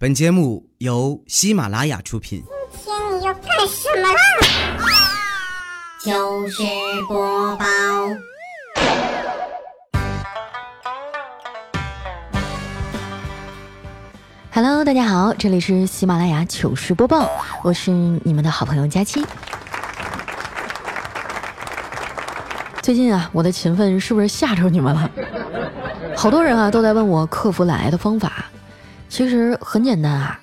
本节目由喜马拉雅出品。今天你要干什么啦？糗事播报，Hello，大家好，这里是喜马拉雅糗事播报，我是你们的好朋友佳期。最近啊，我的勤奋是不是吓着你们了？好多人啊都在问我克服懒癌的方法，其实很简单啊，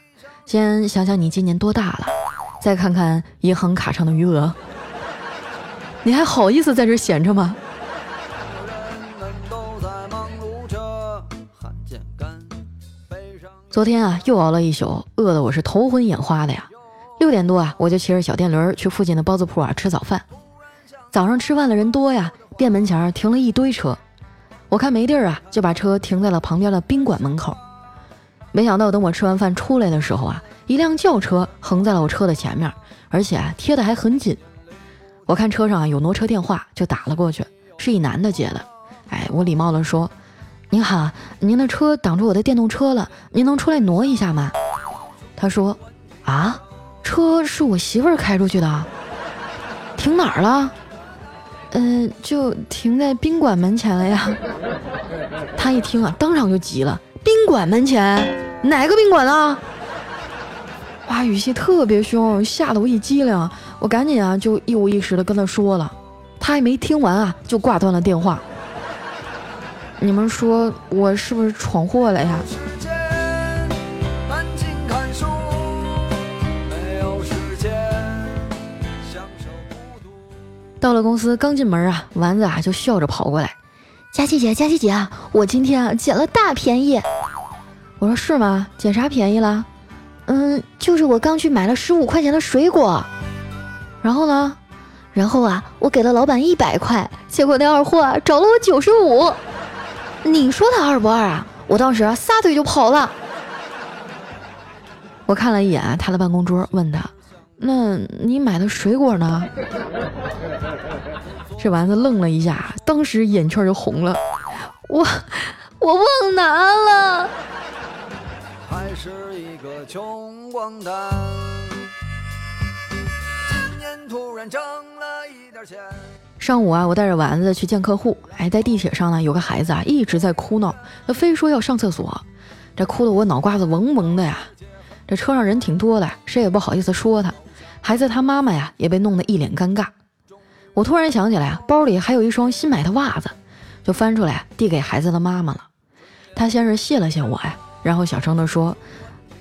先想想你今年多大了，再看看银行卡上的余额，你还好意思在这闲着吗？昨天啊，又熬了一宿，饿得我是头昏眼花的呀。六点多啊，我就骑着小电驴去附近的包子铺啊吃早饭。早上吃饭的人多呀，店门前停了一堆车。我看没地儿啊，就把车停在了旁边的宾馆门口。没想到等我吃完饭出来的时候啊，一辆轿车横在了我车的前面，而且啊贴的还很紧。我看车上啊有挪车电话，就打了过去，是一男的接的。哎，我礼貌的说：“您好，您的车挡住我的电动车了，您能出来挪一下吗？”他说：“啊，车是我媳妇儿开出去的，停哪儿了？嗯、就停在宾馆门前了呀。”他一听啊，当场就急了：“宾馆门前？哪个宾馆啊？”哇，语气特别凶，吓得我一激灵，我赶紧啊就一五一十的跟他说了，他还没听完啊就挂断了电话。你们说我是不是闯祸了呀？时间安静看书，没有时间享受孤独。到了公司，刚进门啊，丸子啊就笑着跑过来：“佳琪姐，佳琪姐啊，我今天啊捡了大便宜。”我说：“是吗？捡啥便宜了？”“嗯，就是我刚去买了十五块钱的水果。”然后呢？然后啊，我给了老板一百块，结果那二货找了我九十五。你说他二不二啊？我当时啊撒腿就跑了。我看了一眼他的办公桌，问他：“那你买的水果呢？”这丸子愣了一下，当时眼圈就红了。我我忘拿了。还是一个穷光蛋。今年突然挣了一点钱，上午啊，我带着丸子去见客户，哎，在地铁上呢，有个孩子啊一直在哭闹，他非说要上厕所，这哭得我脑瓜子嗡嗡的呀。这车上人挺多的，谁也不好意思说他。孩子他妈妈呀也被弄得一脸尴尬。我突然想起来啊，包里还有一双新买的袜子，就翻出来递给孩子的妈妈了。他先是谢了谢我呀，然后小声地说：“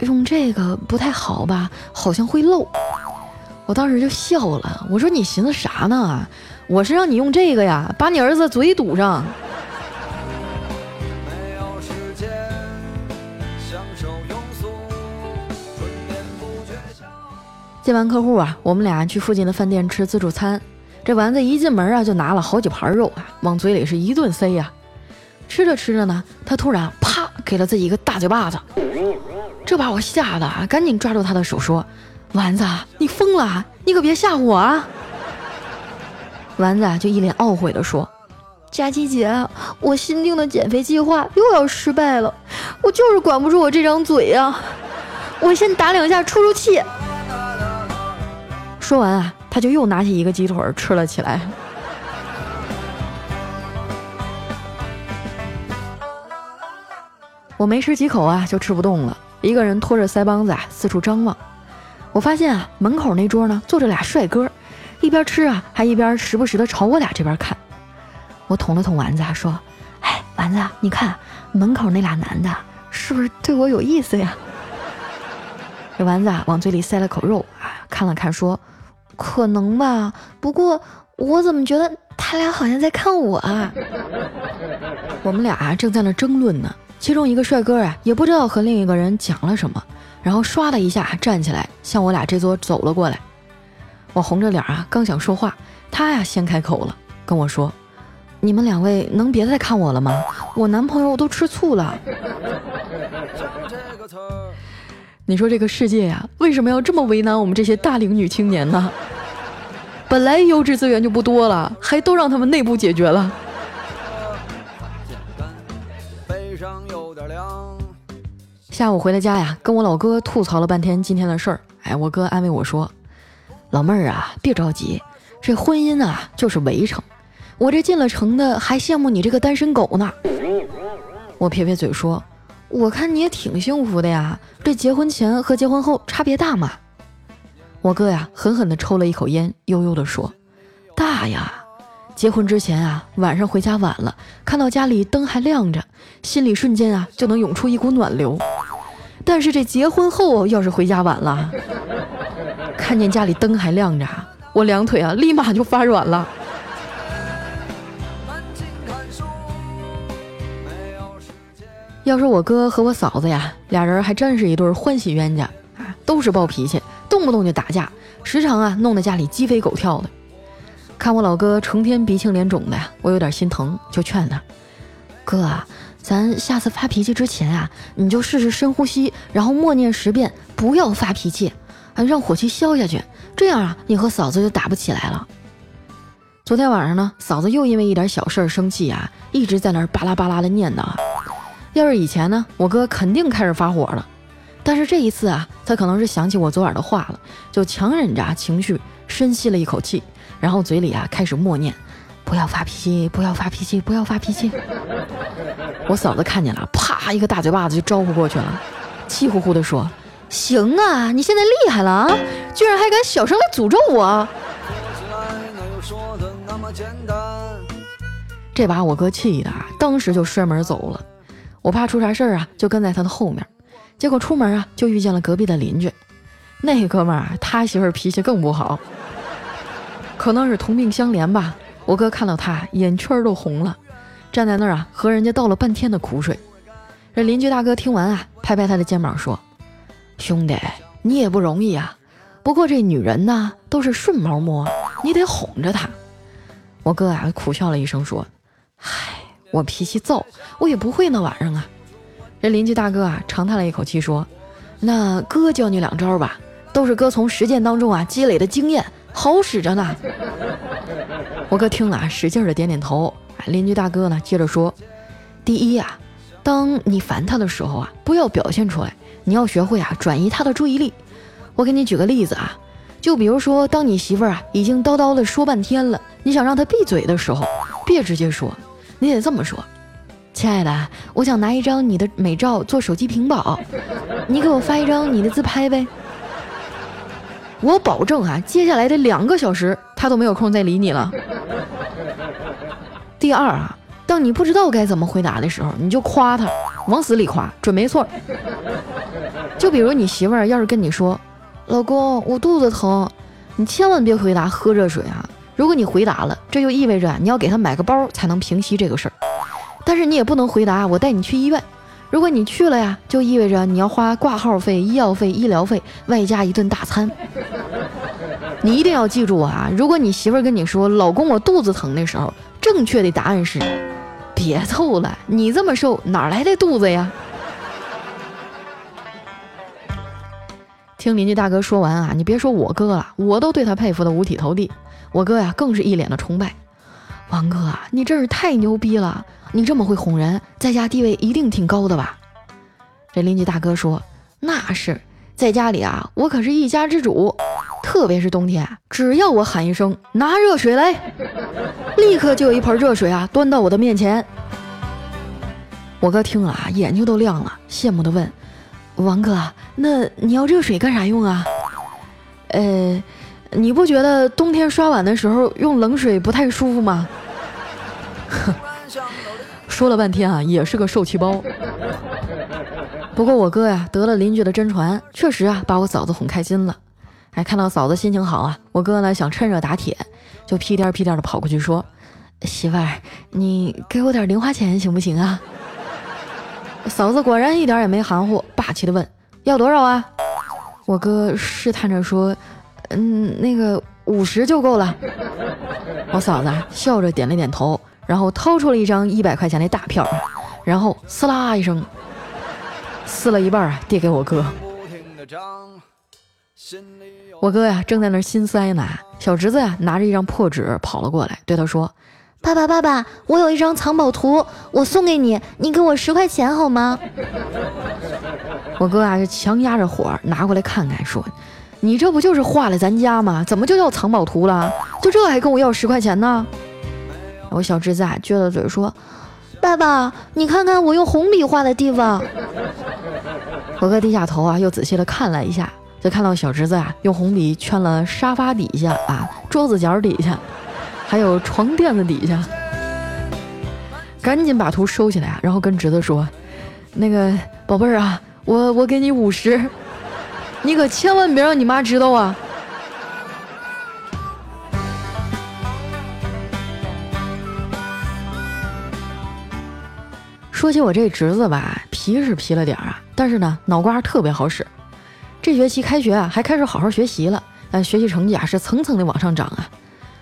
用这个不太好吧，好像会漏。”我当时就笑了，我说：“你寻思啥呢？我是让你用这个呀，把你儿子嘴堵上。”没有时间，见完客户啊，我们俩去附近的饭店吃自助餐。这丸子一进门啊，就拿了好几盘肉啊，往嘴里是一顿塞呀、吃着吃着呢，他突然啪给了自己一个大嘴巴子，这把我吓得啊，赶紧抓住他的手说：“丸子，你疯了，你可别吓唬我啊！”丸子啊，就一脸懊悔地说：“佳琪姐，我新定的减肥计划又要失败了，我就是管不住我这张嘴呀、我先打两下出出气。”说完啊，他就又拿起一个鸡腿吃了起来。我没吃几口啊，就吃不动了，一个人拖着腮帮子啊，四处张望。我发现啊，门口那桌呢坐着俩帅哥，一边吃啊，还一边时不时的朝我俩这边看。我捅了捅丸子啊，说：“哎，丸子，你看门口那俩男的，是不是对我有意思呀？”这丸子啊，往嘴里塞了口肉啊，看了看说：“可能吧，不过我怎么觉得他俩好像在看我啊？”我们俩正在那争论呢，其中一个帅哥啊也不知道和另一个人讲了什么，然后唰的一下站起来向我俩这桌走了过来。我红着脸啊，刚想说话，他呀先开口了，跟我说：“你们两位能别再看我了吗？我男朋友都吃醋了。”这个词。你说这个世界呀，为什么要这么为难我们这些大龄女青年呢？本来优质资源就不多了，还都让他们内部解决了。下午回了家呀，跟我老哥吐槽了半天今天的事儿。哎，我哥安慰我说：“老妹儿啊，别着急，这婚姻啊就是围城。我这进了城的，还羡慕你这个单身狗呢。”我撇撇嘴说：“我看你也挺幸福的呀，这结婚前和结婚后差别大吗？”我哥呀，狠狠地抽了一口烟，悠悠地说：“大呀！结婚之前啊，晚上回家晚了，看到家里灯还亮着，心里瞬间啊就能涌出一股暖流。但是这结婚后，要是回家晚了，看见家里灯还亮着，我两腿啊立马就发软了。要说我哥和我嫂子呀，俩人还真是一对欢喜冤家啊，都是暴脾气。”动不动就打架，时常啊弄得家里鸡飞狗跳的。看我老哥成天鼻青脸肿的呀，我有点心疼，就劝他：“哥啊，咱下次发脾气之前啊，你就试试深呼吸，然后默念十遍，不要发脾气，啊，让火气消下去，这样啊，你和嫂子就打不起来了。”昨天晚上呢，嫂子又因为一点小事儿生气啊，一直在那儿巴拉巴拉的念叨。要是以前呢，我哥肯定开始发火了。但是这一次啊，他可能是想起我昨晚的话了，就强忍着情绪，深吸了一口气，然后嘴里啊开始默念：“不要发脾气，不要发脾气，不要发脾气。”我嫂子看见了，啪一个大嘴巴子就招呼过去了，气呼呼地说：“行啊，你现在厉害了啊，居然还敢小声来诅咒我！”？这把我哥气的啊，当时就摔门走了。我怕出啥事儿啊，就跟在他的后面。结果出门啊，就遇见了隔壁的邻居，那哥们儿他媳妇儿脾气更不好，可能是同病相怜吧。我哥看到他眼圈都红了，站在那儿啊，和人家倒了半天的苦水。这邻居大哥听完啊，拍拍他的肩膀说：“兄弟，你也不容易啊。不过这女人呢，都是顺毛摸，你得哄着她。”我哥啊，苦笑了一声说：“嗨，我脾气躁，我也不会那玩意儿啊。”这邻居大哥啊，长叹了一口气说：“那哥教你两招吧，都是哥从实践当中啊积累的经验，好使着呢。”我哥听了啊，使劲的点点头。邻居大哥呢，接着说：“第一呀，当你烦他的时候啊，不要表现出来，你要学会啊转移他的注意力。我给你举个例子啊，就比如说，当你媳妇儿啊已经叨叨的说半天了，你想让她闭嘴的时候，别直接说，你得这么说。”亲爱的，我想拿一张你的美照做手机屏保，你给我发一张你的自拍呗。我保证啊，接下来的两个小时他都没有空再理你了。第二啊，当你不知道该怎么回答的时候，你就夸他，往死里夸，准没错。就比如你媳妇儿要是跟你说：“老公，我肚子疼”，你千万别回答喝热水啊。如果你回答了，这就意味着你要给他买个包才能平息这个事儿。但是你也不能回答我带你去医院，如果你去了呀，就意味着你要花挂号费、医药费、医疗费，外加一顿大餐。你一定要记住啊！如果你媳妇儿跟你说“老公，我肚子疼”的时候，正确的答案是：别凑了，你这么瘦，哪来的肚子呀？听邻居大哥说完啊，你别说我哥了，我都对他佩服的五体投地。我哥呀，更是一脸的崇拜。王哥啊，你真是太牛逼了！你这么会哄人，在家地位一定挺高的吧？这邻居大哥说：“那是，在家里啊，我可是一家之主。特别是冬天，只要我喊一声‘拿热水来’，立刻就有一盆热水啊端到我的面前。”我哥听了啊，眼睛都亮了，羡慕地问：“王哥，那你要热水干啥用啊？”呃，你不觉得冬天刷碗的时候用冷水不太舒服吗？说了半天啊，也是个受气包。不过我哥呀得了邻居的真传，确实啊把我嫂子哄开心了。哎，看到嫂子心情好啊，我哥呢想趁热打铁，就屁颠屁颠的跑过去说：“媳妇儿，你给我点零花钱行不行啊？” 嫂子果然一点也没含糊，霸气的问：“要多少啊？”我哥试探着说：“嗯，那个五十就够了。”我嫂子笑着点了点头。然后掏出了一张一百块钱的大票，然后撕啦一声撕了一半啊，递给我哥。我哥呀正在那心塞呢，小侄子呀拿着一张破纸跑了过来，对他说：“爸爸爸爸，我有一张藏宝图，我送给你，你给我十块钱好吗？我哥啊，就强压着火拿过来看看，说：“你这不就是画了咱家吗？怎么就叫藏宝图了？就这还跟我要十块钱呢？”我小侄子啊，撅着嘴说：“爸爸，你看看我用红笔画的地方。”我哥低下头啊，又仔细的看了一下，就看到小侄子啊，用红笔圈了沙发底下啊，桌子角底下。还有床垫子底下，赶紧把图收起来！然后跟侄子说：“那个宝贝儿啊，我我给你五十，你可千万别让你妈知道啊！”说起我这侄子吧，皮是皮了点儿啊，但是呢，脑瓜特别好使。这学期开学啊，还开始好好学习了，但学习成绩啊是层层的往上涨啊。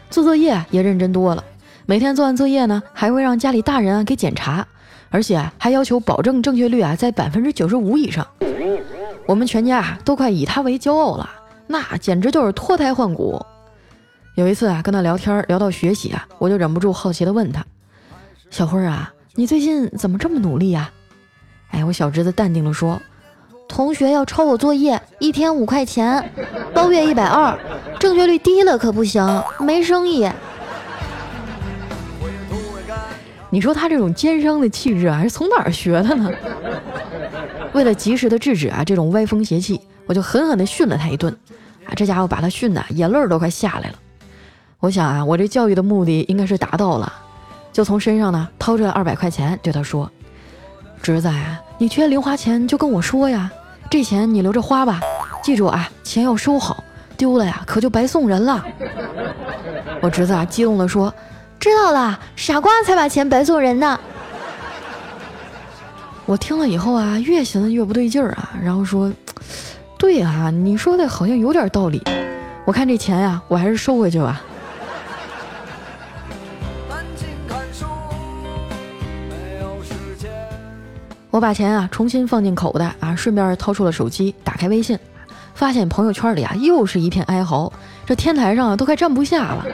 做作业也认真多了，每天做完作业呢，还会让家里大人啊给检查，而且还要求保证正确率啊在百分之九十五以上。我们全家啊都快以他为骄傲了，那简直就是脱胎换骨。有一次啊跟他聊天聊到学习啊，我就忍不住好奇的问他：“小辉啊，你最近怎么这么努力呀？”哎，我小侄子淡定的说。同学要抄我作业，一天五块钱，包月一百二，正确率低了可不行，没生意。你说他这种奸商的气质啊，是从哪儿学的呢？为了及时的制止啊这种歪风邪气，我就狠狠的训了他一顿。啊，这家伙把他训的眼泪都快下来了。我想啊，我这教育的目的应该是达到了，就从身上呢掏出来二百块钱，对他说：“侄子啊，你缺零花钱就跟我说呀。”这钱你留着花吧，记住啊，钱要收好，丢了呀可就白送人了。我侄子啊激动地说：“知道了，傻瓜才把钱白送人呢。”我听了以后啊，越寻思越不对劲儿啊，然后说：“对啊，你说的好像有点道理，我看这钱呀，我还是收回去吧。”我把钱啊重新放进口袋啊，顺便掏出了手机，打开微信，发现朋友圈里啊又是一片哀嚎，这天台上啊都快站不下了。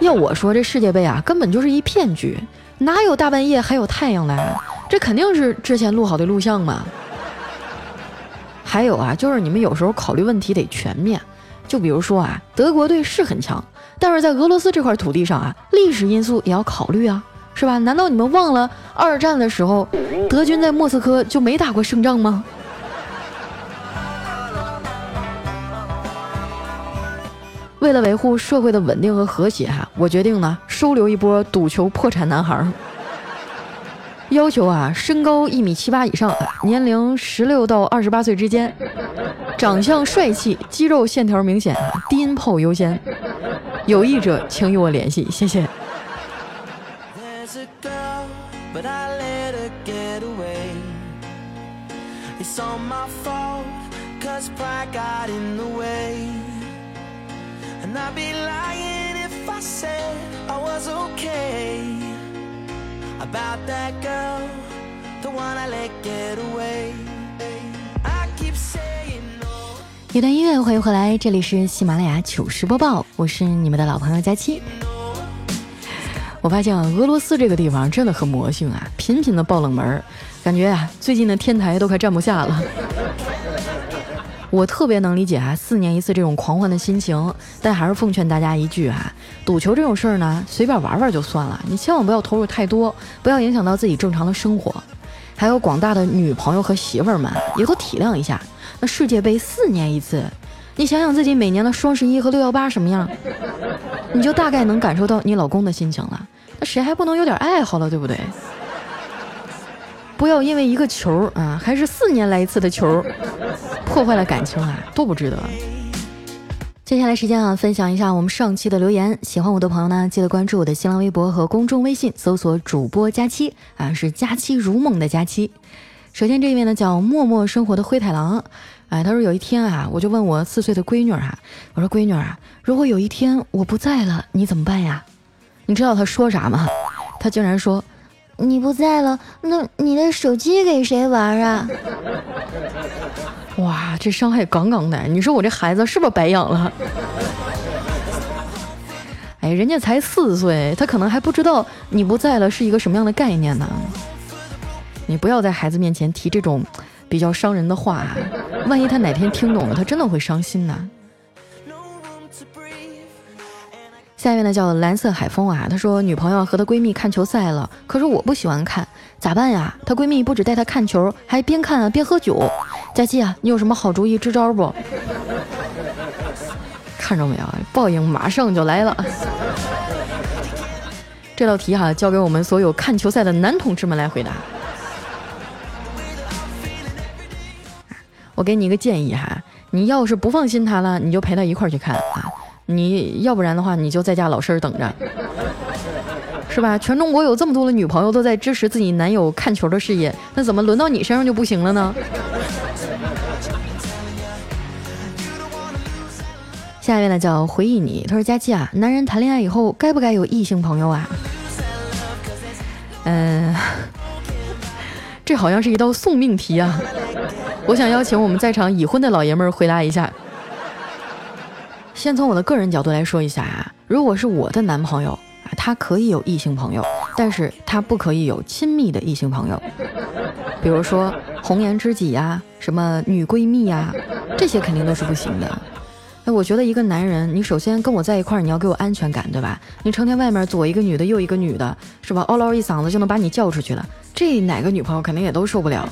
要我说，这世界杯啊根本就是一骗局，哪有大半夜还有太阳的？这肯定是之前录好的录像嘛。还有啊，就是你们有时候考虑问题得全面，就比如说啊，德国队是很强，但是在俄罗斯这块土地上啊，历史因素也要考虑啊。是吧？难道你们忘了二战的时候，德军在莫斯科就没打过胜仗吗？为了维护社会的稳定和和谐，哈，我决定呢收留一波赌球破产男孩。要求啊，身高一米七八以上，年龄十六到二十八岁之间，长相帅气，肌肉线条明显，低音炮优先。有意者请与我联系，谢谢。一段音乐，欢迎回来，这里是喜马拉雅糗事播报，我是你们的老朋友佳期。我发现啊，俄罗斯这个地方真的很魔性啊，频频的爆冷门，感觉啊，最近的天台都快站不下了。我特别能理解啊，四年一次这种狂欢的心情，但还是奉劝大家一句啊，赌球这种事儿呢，随便玩玩就算了，你千万不要投入太多，不要影响到自己正常的生活。还有广大的女朋友和媳妇儿们，也都体谅一下。那世界杯四年一次，你想想自己每年的双十一和六幺八什么样，你就大概能感受到你老公的心情了。那谁还不能有点爱好了，对不对？不要因为一个球啊，还是四年来一次的球，破坏了感情啊，多不值得。接下来时间啊，分享一下我们上期的留言。喜欢我的朋友呢，记得关注我的新浪微博和公众微信，搜索主播佳期啊，是佳期如梦的佳期。首先这一位呢叫默默生活的灰太狼，哎，他说有一天啊，我就问我四岁的闺女啊，我说闺女啊，如果有一天我不在了，你怎么办呀？你知道他说啥吗？他竟然说。你不在了，那你的手机给谁玩啊？哇，这伤害杠杠的！你说我这孩子是不是白养了？哎，人家才四岁，他可能还不知道你不在了是一个什么样的概念呢。你不要在孩子面前提这种比较伤人的话，万一他哪天听懂了，他真的会伤心呢。下面呢叫蓝色海风啊，她说女朋友和她闺蜜看球赛了，可是我不喜欢看，咋办呀？她闺蜜不止带她看球，还边看边喝酒。佳琪啊，你有什么好主意支招不？看着没有，报应马上就来了。这道题哈，交给我们所有看球赛的男同志们来回答。我给你一个建议哈，你要是不放心他了，你就陪他一块儿去看啊。你要不然的话，你就在家老实等着，是吧？全中国有这么多的女朋友都在支持自己男友看球的事业，那怎么轮到你身上就不行了呢？下一位呢叫回忆你，他说佳期啊，男人谈恋爱以后该不该有异性朋友啊？嗯，这好像是一道送命题啊！我想邀请我们在场已婚的老爷们儿回答一下。先从我的个人角度来说一下啊，如果是我的男朋友啊，他可以有异性朋友，但是他不可以有亲密的异性朋友，比如说红颜知己呀，什么女闺蜜呀，这些肯定都是不行的。哎，我觉得一个男人，你首先跟我在一块儿，你要给我安全感，对吧？你成天外面左一个女的，右一个女的，是吧？嗷唠一嗓子就能把你叫出去了，这哪个女朋友肯定也都受不了。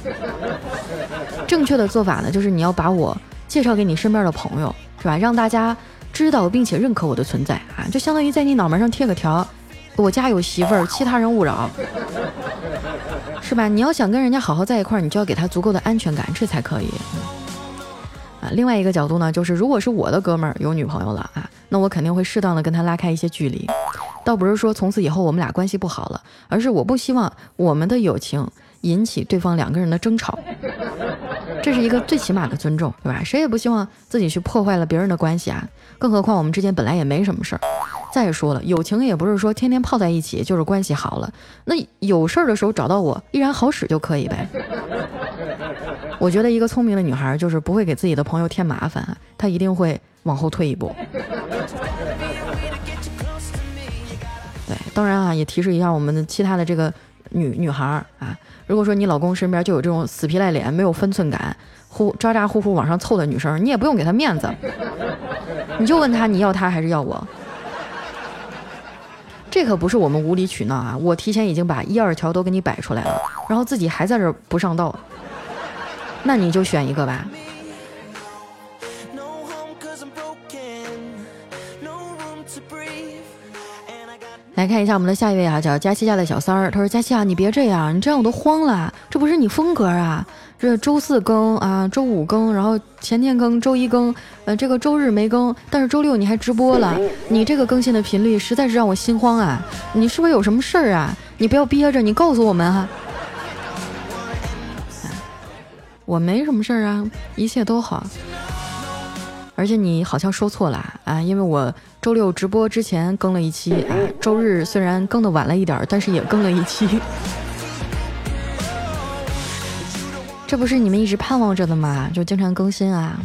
正确的做法呢，就是你要把我介绍给你身边的朋友，是吧？让大家。知道并且认可我的存在啊，就相当于在你脑门上贴个条，我家有媳妇儿，其他人勿扰，是吧？你要想跟人家好好在一块儿，你就要给他足够的安全感，这才可以。啊，另外一个角度呢，就是如果是我的哥们儿有女朋友了啊，那我肯定会适当的跟他拉开一些距离，倒不是说从此以后我们俩关系不好了，而是我不希望我们的友情。引起对方两个人的争吵，这是一个最起码的尊重，对吧？谁也不希望自己去破坏了别人的关系啊，更何况我们之间本来也没什么事儿。再说了，友情也不是说天天泡在一起就是关系好了，那有事儿的时候找到我依然好使就可以呗。我觉得一个聪明的女孩就是不会给自己的朋友添麻烦，她一定会往后退一步。对，当然啊，也提示一下我们的其他的这个女女孩儿啊。如果说你老公身边就有这种死皮赖脸、没有分寸感、呼咋咋呼呼往上凑的女生，你也不用给他面子，你就问他你要他还是要我？这可不是我们无理取闹啊！我提前已经把一二条都给你摆出来了，然后自己还在这不上道，那你就选一个吧。来看一下我们的下一位啊，叫佳期家的小三儿。他说：“佳期啊，你别这样，你这样我都慌了。这不是你风格啊！这周四更啊，周五更，然后前天更，周一更，呃，这个周日没更，但是周六你还直播了。你这个更新的频率实在是让我心慌啊！你是不是有什么事儿啊？你不要憋着，你告诉我们哈。我没什么事儿啊，一切都好。而且你好像说错了啊，因为我。”周六直播之前更了一期啊，周日虽然更的晚了一点，但是也更了一期。这不是你们一直盼望着的吗？就经常更新啊。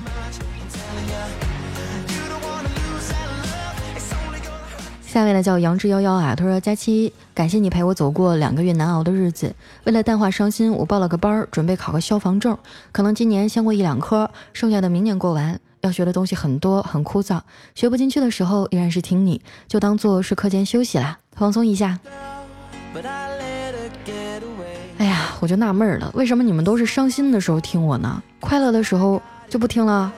下位呢叫杨志幺幺啊，他说：“佳期，感谢你陪我走过两个月难熬的日子。为了淡化伤心，我报了个班儿，准备考个消防证。可能今年先过一两科，剩下的明年过完。”要学的东西很多，很枯燥，学不进去的时候依然是听你，就当做是课间休息啦，放松一下。哎呀，我就纳闷了，为什么你们都是伤心的时候听我呢？快乐的时候就不听了？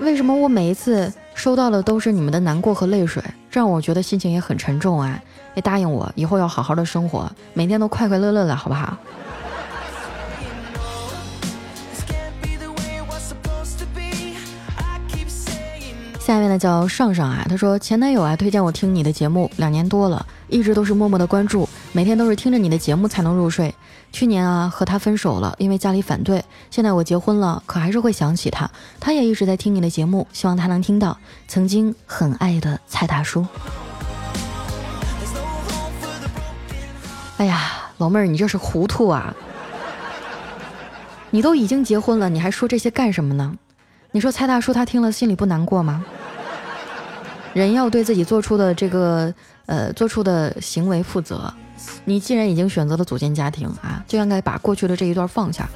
为什么我每一次收到的都是你们的难过和泪水，这让我觉得心情也很沉重啊？也答应我以后要好好的生活，每天都快快乐乐的，好不好？下面呢叫上上啊，他说前男友啊推荐我听你的节目两年多了，一直都是默默的关注，每天都是听着你的节目才能入睡。去年啊和他分手了，因为家里反对。现在我结婚了，可还是会想起他。他也一直在听你的节目，希望他能听到。曾经很爱的蔡大叔。哎呀，老妹儿，你这是糊涂啊！你都已经结婚了，你还说这些干什么呢？你说蔡大叔他听了心里不难过吗？人要对自己做出的这个呃做出的行为负责。你既然已经选择了组建家庭啊，就应该把过去的这一段放下。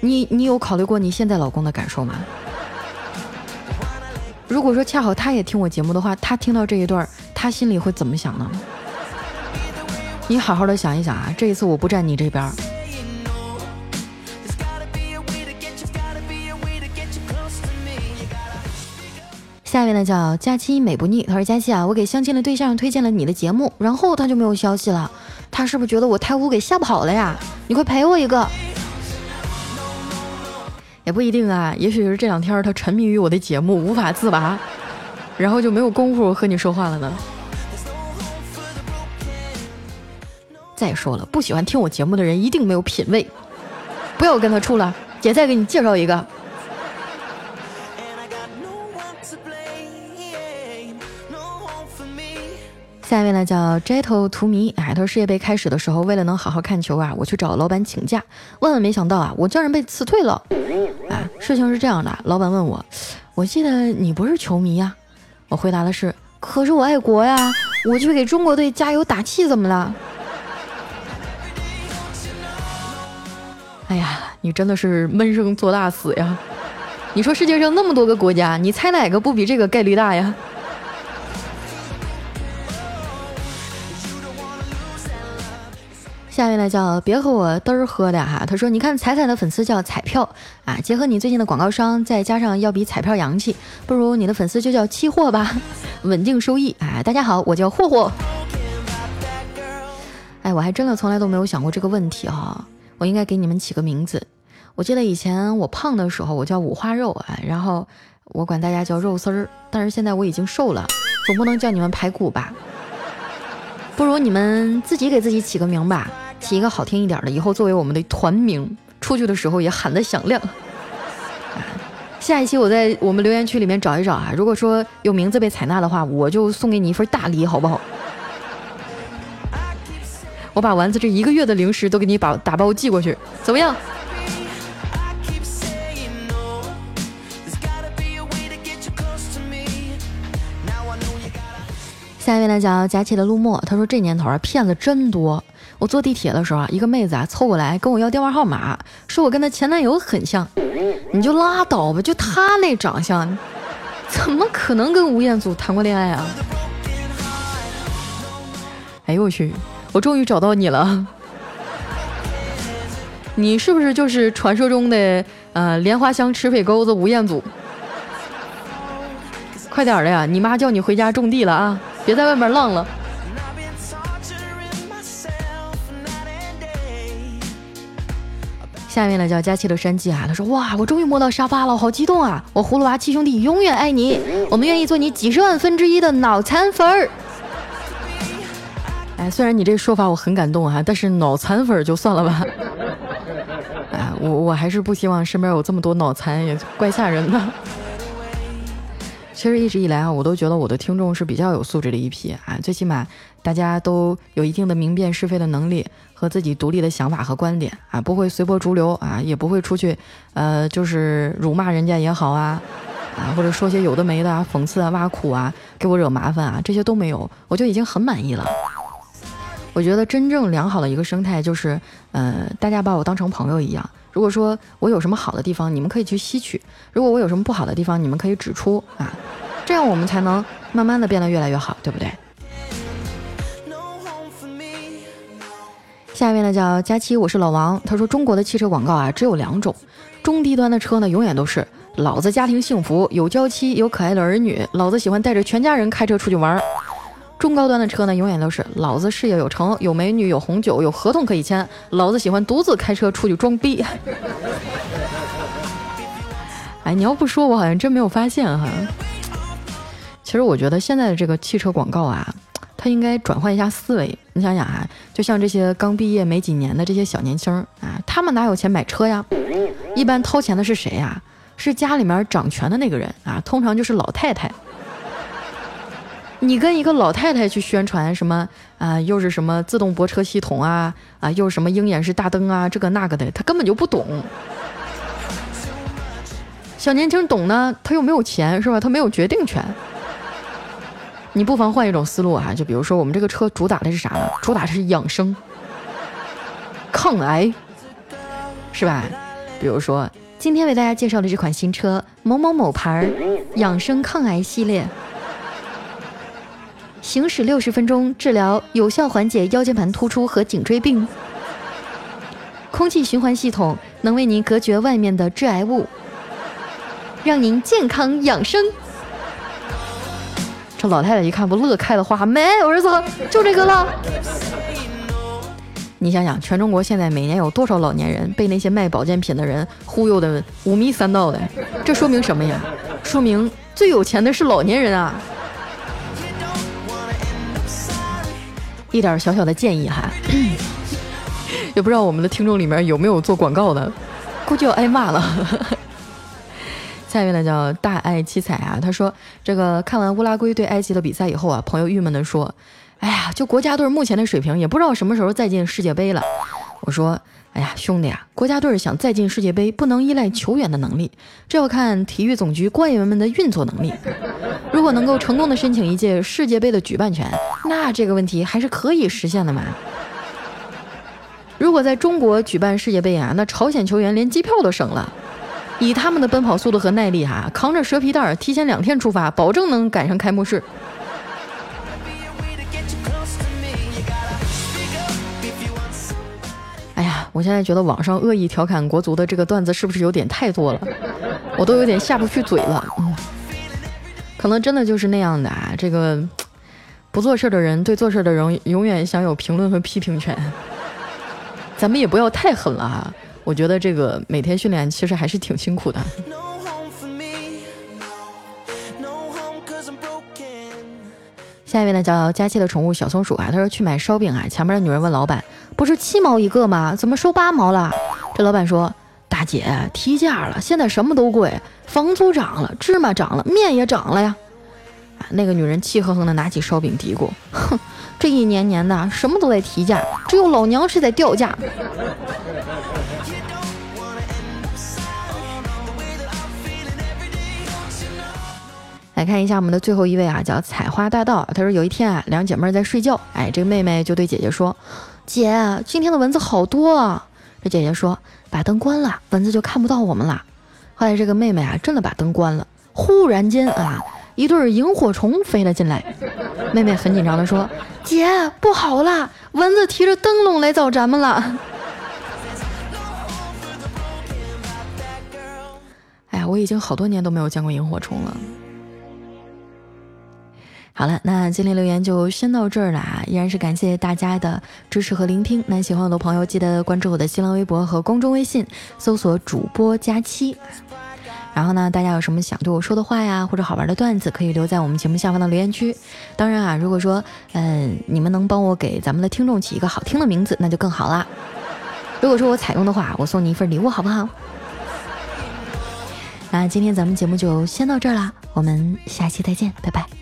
你你有考虑过你现在老公的感受吗？如果说恰好他也听我节目的话，他听到这一段，他心里会怎么想呢？你好好的想一想啊，这一次我不站你这边。下一位呢叫佳期美不腻，他说佳期啊，我给相亲的对象推荐了你的节目，然后他就没有消息了，他是不是觉得我太污给吓跑了呀？你快陪我一个。也不一定啊，也许是这两天他沉迷于我的节目无法自拔，然后就没有功夫和你说话了呢。再说了，不喜欢听我节目的人一定没有品位，不要跟他处了。姐再给你介绍一个。下一位呢叫 Jetto 图迷，哎，他说世界杯开始的时候，为了能好好看球啊，我去找老板请假，万万没想到啊，我竟然被辞退了。哎，事情是这样的，老板问我，我记得你不是球迷呀？我回答的是，可是我爱国呀，我去给中国队加油打气，怎么了？哎呀，你真的是闷声做大死呀！你说世界上那么多个国家，你猜哪个不比这个概率大呀？下面呢叫别和我嘚儿喝的哈，他说你看彩彩的粉丝叫彩票啊，结合你最近的广告商，再加上要比彩票洋气，不如你的粉丝就叫期货吧，稳定收益啊。大家好，我叫霍霍。哎，我还真的从来都没有想过这个问题哈，我应该给你们起个名字。我记得以前我胖的时候，我叫五花肉啊，然后我管大家叫肉丝儿，但是现在我已经瘦了，总不能叫你们排骨吧？不如你们自己给自己起个名吧。起一个好听一点的，以后作为我们的团名，出去的时候也喊得响亮。下一期我在我们留言区里面找一找啊，如果说有名字被采纳的话，我就送给你一份大礼，好不好？我把丸子这一个月的零食都给你把打包寄过去，怎么样？下一位呢叫佳期的陆墨，他说这年头啊骗子真多。我坐地铁的时候啊，一个妹子啊凑过来跟我要电话号码，说我跟她前男友很像。你就拉倒吧，就他那长相，怎么可能跟吴彦祖谈过恋爱啊？哎呦我去，我终于找到你了，你是不是就是传说中的呃莲花香池匪钩子吴彦祖？快点的呀，你妈叫你回家种地了啊，别在外面浪了。下面呢叫佳期的山鸡啊，他说哇，我终于摸到沙发了，好激动啊！我葫芦娃七兄弟永远爱你，我们愿意做你几十万分之一的脑残粉儿。哎，虽然你这说法我很感动哈，但是脑残粉就算了吧。哎，我我还是不希望身边有这么多脑残，也怪吓人的。其实一直以来啊，我都觉得我的听众是比较有素质的一批啊，最起码大家都有一定的明辨是非的能力和自己独立的想法和观点啊，不会随波逐流啊，也不会出去呃就是辱骂人家也好啊啊，或者说些有的没的啊，讽刺啊、挖苦啊，给我惹麻烦啊，这些都没有，我就已经很满意了。我觉得真正良好的一个生态就是，呃，大家把我当成朋友一样。如果说我有什么好的地方，你们可以去吸取；如果我有什么不好的地方，你们可以指出啊，这样我们才能慢慢的变得越来越好，对不对？下一位呢叫佳期，我是老王。他说中国的汽车广告啊只有两种，中低端的车呢永远都是老子家庭幸福，有娇妻，有可爱的儿女，老子喜欢带着全家人开车出去玩。中高端的车呢，永远都是老子事业有成，有美女，有红酒，有合同可以签。老子喜欢独自开车出去装逼。哎，你要不说，我好像真没有发现哈。其实我觉得现在的这个汽车广告啊，他应该转换一下思维。你想想啊，就像这些刚毕业没几年的这些小年轻啊，他们哪有钱买车呀？一般掏钱的是谁呀？是家里面掌权的那个人啊，通常就是老太太。你跟一个老太太去宣传什么啊？又是什么自动泊车系统啊？啊，又是什么鹰眼式大灯啊？这个那个的，他根本就不懂。小年轻懂呢，他又没有钱，是吧？他没有决定权。你不妨换一种思路啊，就比如说我们这个车主打的是啥呢？主打的是养生、抗癌，是吧？比如说今天为大家介绍的这款新车某某某牌儿养生抗癌系列，行驶六十分钟，治疗有效缓解腰间盘突出和颈椎病。空气循环系统能为您隔绝外面的致癌物，让您健康养生。这老太太一看不乐开了花，没儿子就这个了。你想想，全中国现在每年有多少老年人被那些卖保健品的人忽悠的五迷三道的？这说明什么呀？说明最有钱的是老年人啊！一点小小的建议哈，也不知道我们的听众里面有没有做广告的，估计要挨骂了。下一位呢叫大爱七彩啊，他说这个看完乌拉圭对埃及的比赛以后啊，朋友郁闷的说。哎呀，就国家队目前的水平，也不知道什么时候再进世界杯了。我说，哎呀，兄弟啊，国家队想再进世界杯，不能依赖球员的能力，这要看体育总局官员们的运作能力。如果能够成功的申请一届世界杯的举办权，那这个问题还是可以实现的嘛。如果在中国举办世界杯啊，那朝鲜球员连机票都省了，以他们的奔跑速度和耐力哈，扛着蛇皮袋提前两天出发，保证能赶上开幕式。哎呀我现在觉得网上恶意调侃国足的这个段子是不是有点太多了？我都有点下不去嘴了。可能真的就是那样的啊。这个不做事的人对做事的人永远享有评论和批评权。咱们也不要太狠了哈。我觉得这个每天训练其实还是挺辛苦的。下一位呢叫佳期的宠物小松鼠啊，他说去买烧饼啊，前面的女人问老板。不是七毛一个吗？怎么收八毛了？这老板说：“大姐提价了，现在什么都贵，房租涨了，芝麻涨了，面也涨了呀。”啊那个女人气哼哼的拿起烧饼嘀咕：“哼，这一年年的什么都在提价，只有老娘是在掉价。”来看一下我们的最后一位啊，叫采花大盗。他说有一天啊，两姐妹在睡觉，哎，这个妹妹就对姐姐说。姐，今天的蚊子好多啊！这姐姐说：“把灯关了，蚊子就看不到我们了。”后来这个妹妹啊，真的把灯关了。忽然间啊，一对萤火虫飞了进来。妹妹很紧张的说：“姐，不好了，蚊子提着灯笼来找咱们了。”哎呀，我已经好多年都没有见过萤火虫了。好了，那今天留言就先到这儿了啊！依然是感谢大家的支持和聆听。那喜欢我的朋友，记得关注我的新浪微博和公众微信，搜索“主播佳期”。然后呢，大家有什么想对我说的话呀，或者好玩的段子，可以留在我们节目下方的留言区。当然啊，如果说嗯你们能帮我给咱们的听众起一个好听的名字，那就更好啦。如果说我采用的话，我送你一份礼物，好不好？那今天咱们节目就先到这儿啦，我们下期再见，拜拜。